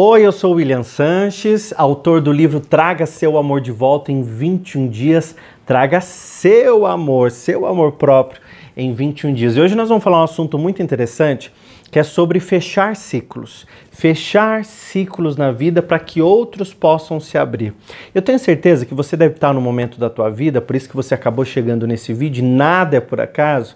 Oi, eu sou William Sanches, autor do livro Traga Seu Amor de Volta em 21 Dias. Traga seu amor, seu amor próprio em 21 dias. E hoje nós vamos falar um assunto muito interessante que é sobre fechar ciclos. Fechar ciclos na vida para que outros possam se abrir. Eu tenho certeza que você deve estar no momento da tua vida, por isso que você acabou chegando nesse vídeo, nada é por acaso,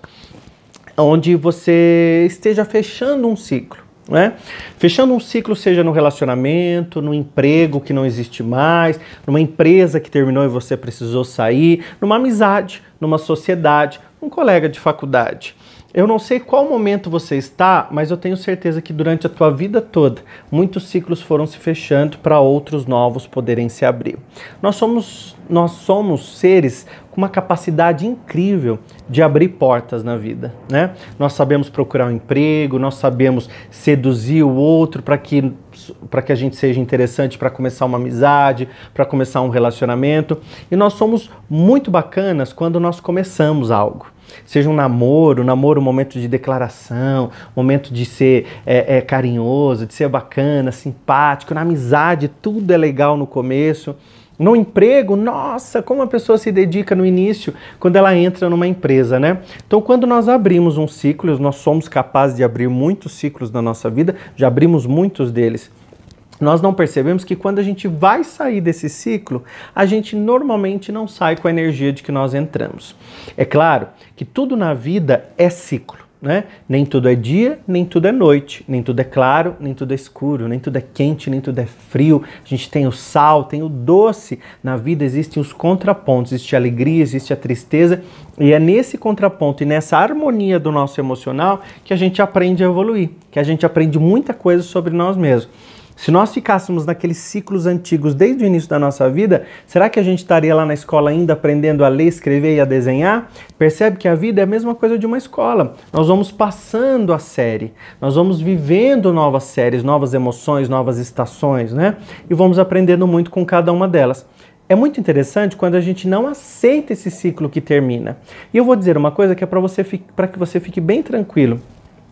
onde você esteja fechando um ciclo. Né? Fechando um ciclo, seja no relacionamento, no emprego que não existe mais, numa empresa que terminou e você precisou sair, numa amizade, numa sociedade, um colega de faculdade. Eu não sei qual momento você está, mas eu tenho certeza que durante a tua vida toda, muitos ciclos foram se fechando para outros novos poderem se abrir. Nós somos, nós somos seres com uma capacidade incrível de abrir portas na vida, né? Nós sabemos procurar um emprego, nós sabemos seduzir o outro para que para que a gente seja interessante para começar uma amizade, para começar um relacionamento, e nós somos muito bacanas quando nós começamos algo. Seja um namoro, um namoro, um momento de declaração, momento de ser é, é, carinhoso, de ser bacana, simpático, na amizade, tudo é legal no começo. No emprego, nossa, como a pessoa se dedica no início quando ela entra numa empresa, né? Então, quando nós abrimos um ciclo, nós somos capazes de abrir muitos ciclos na nossa vida, já abrimos muitos deles nós não percebemos que quando a gente vai sair desse ciclo, a gente normalmente não sai com a energia de que nós entramos. É claro que tudo na vida é ciclo. Né? Nem tudo é dia, nem tudo é noite, nem tudo é claro, nem tudo é escuro, nem tudo é quente, nem tudo é frio. A gente tem o sal, tem o doce. Na vida existem os contrapontos, existe a alegria, existe a tristeza, e é nesse contraponto e nessa harmonia do nosso emocional que a gente aprende a evoluir, que a gente aprende muita coisa sobre nós mesmos. Se nós ficássemos naqueles ciclos antigos desde o início da nossa vida, será que a gente estaria lá na escola ainda aprendendo a ler, escrever e a desenhar? Percebe que a vida é a mesma coisa de uma escola. Nós vamos passando a série, nós vamos vivendo novas séries, novas emoções, novas estações, né? E vamos aprendendo muito com cada uma delas. É muito interessante quando a gente não aceita esse ciclo que termina. E eu vou dizer uma coisa que é para que você fique bem tranquilo.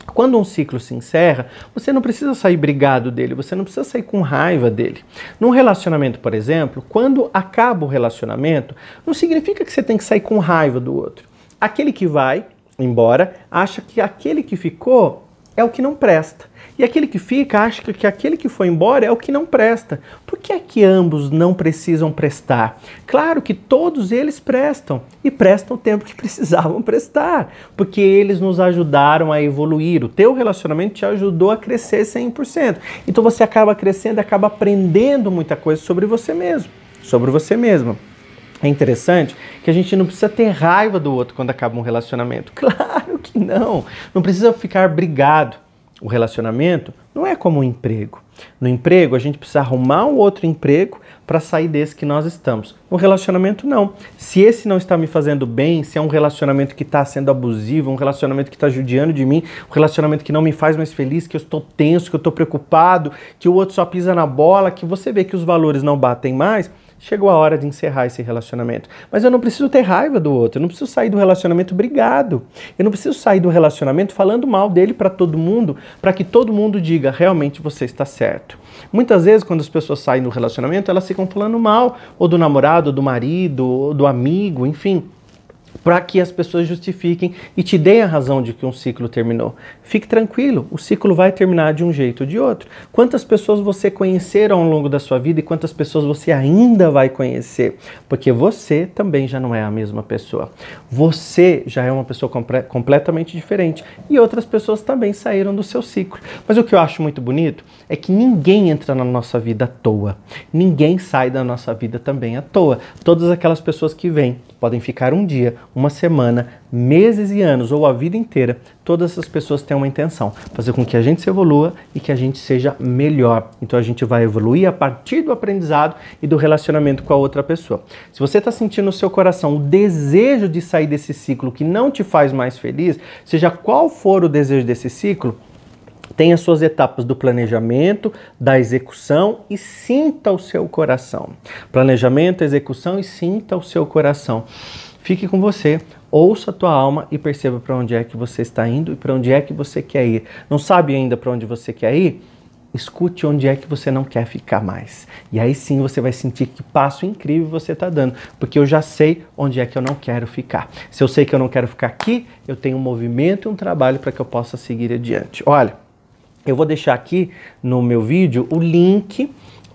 Quando um ciclo se encerra, você não precisa sair brigado dele, você não precisa sair com raiva dele. Num relacionamento, por exemplo, quando acaba o relacionamento, não significa que você tem que sair com raiva do outro. Aquele que vai embora acha que aquele que ficou é o que não presta. E aquele que fica acha que aquele que foi embora é o que não presta. Por que é que ambos não precisam prestar? Claro que todos eles prestam e prestam o tempo que precisavam prestar, porque eles nos ajudaram a evoluir. O teu relacionamento te ajudou a crescer 100%. Então você acaba crescendo, acaba aprendendo muita coisa sobre você mesmo, sobre você mesmo. É interessante que a gente não precisa ter raiva do outro quando acaba um relacionamento. Claro que não. Não precisa ficar brigado o relacionamento não é como um emprego. No emprego, a gente precisa arrumar um outro emprego para sair desse que nós estamos. No relacionamento, não. Se esse não está me fazendo bem, se é um relacionamento que está sendo abusivo, um relacionamento que está judiando de mim, um relacionamento que não me faz mais feliz, que eu estou tenso, que eu estou preocupado, que o outro só pisa na bola, que você vê que os valores não batem mais, chegou a hora de encerrar esse relacionamento. Mas eu não preciso ter raiva do outro, eu não preciso sair do relacionamento brigado. Eu não preciso sair do relacionamento falando mal dele para todo mundo, para que todo mundo diga realmente você está certo. Muitas vezes, quando as pessoas saem do relacionamento, elas ficam falando mal ou do namorado, ou do marido, ou do amigo, enfim para que as pessoas justifiquem e te deem a razão de que um ciclo terminou. Fique tranquilo, o ciclo vai terminar de um jeito ou de outro. Quantas pessoas você conhecer ao longo da sua vida e quantas pessoas você ainda vai conhecer? Porque você também já não é a mesma pessoa. Você já é uma pessoa completamente diferente e outras pessoas também saíram do seu ciclo. Mas o que eu acho muito bonito é que ninguém entra na nossa vida à toa. Ninguém sai da nossa vida também à toa. Todas aquelas pessoas que vêm podem ficar um dia, uma semana, meses e anos ou a vida inteira. Todas essas pessoas têm uma intenção: fazer com que a gente se evolua e que a gente seja melhor. Então a gente vai evoluir a partir do aprendizado e do relacionamento com a outra pessoa. Se você está sentindo no seu coração o desejo de sair desse ciclo que não te faz mais feliz, seja qual for o desejo desse ciclo, as suas etapas do planejamento, da execução e sinta o seu coração. Planejamento, execução e sinta o seu coração. Fique com você, ouça a tua alma e perceba para onde é que você está indo e para onde é que você quer ir. Não sabe ainda para onde você quer ir? escute onde é que você não quer ficar mais. E aí sim você vai sentir que passo incrível você está dando, porque eu já sei onde é que eu não quero ficar. Se eu sei que eu não quero ficar aqui, eu tenho um movimento e um trabalho para que eu possa seguir adiante. Olha, eu vou deixar aqui no meu vídeo o link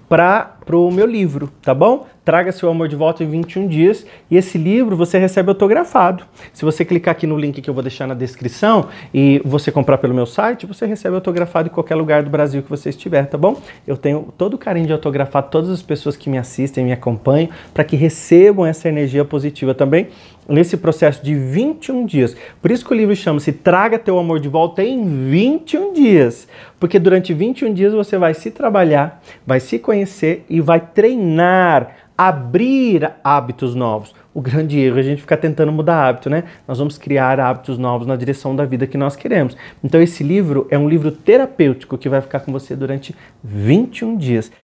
para o meu livro, tá bom? Traga seu amor de volta em 21 dias e esse livro você recebe autografado. Se você clicar aqui no link que eu vou deixar na descrição e você comprar pelo meu site, você recebe autografado em qualquer lugar do Brasil que você estiver, tá bom? Eu tenho todo o carinho de autografar todas as pessoas que me assistem, me acompanham, para que recebam essa energia positiva também nesse processo de 21 dias. Por isso que o livro chama-se Traga Teu Amor de Volta em 21 dias. Porque durante 21 dias você vai se trabalhar, vai se conhecer e vai treinar abrir hábitos novos. O grande erro é a gente ficar tentando mudar hábito, né? Nós vamos criar hábitos novos na direção da vida que nós queremos. Então esse livro é um livro terapêutico que vai ficar com você durante 21 dias.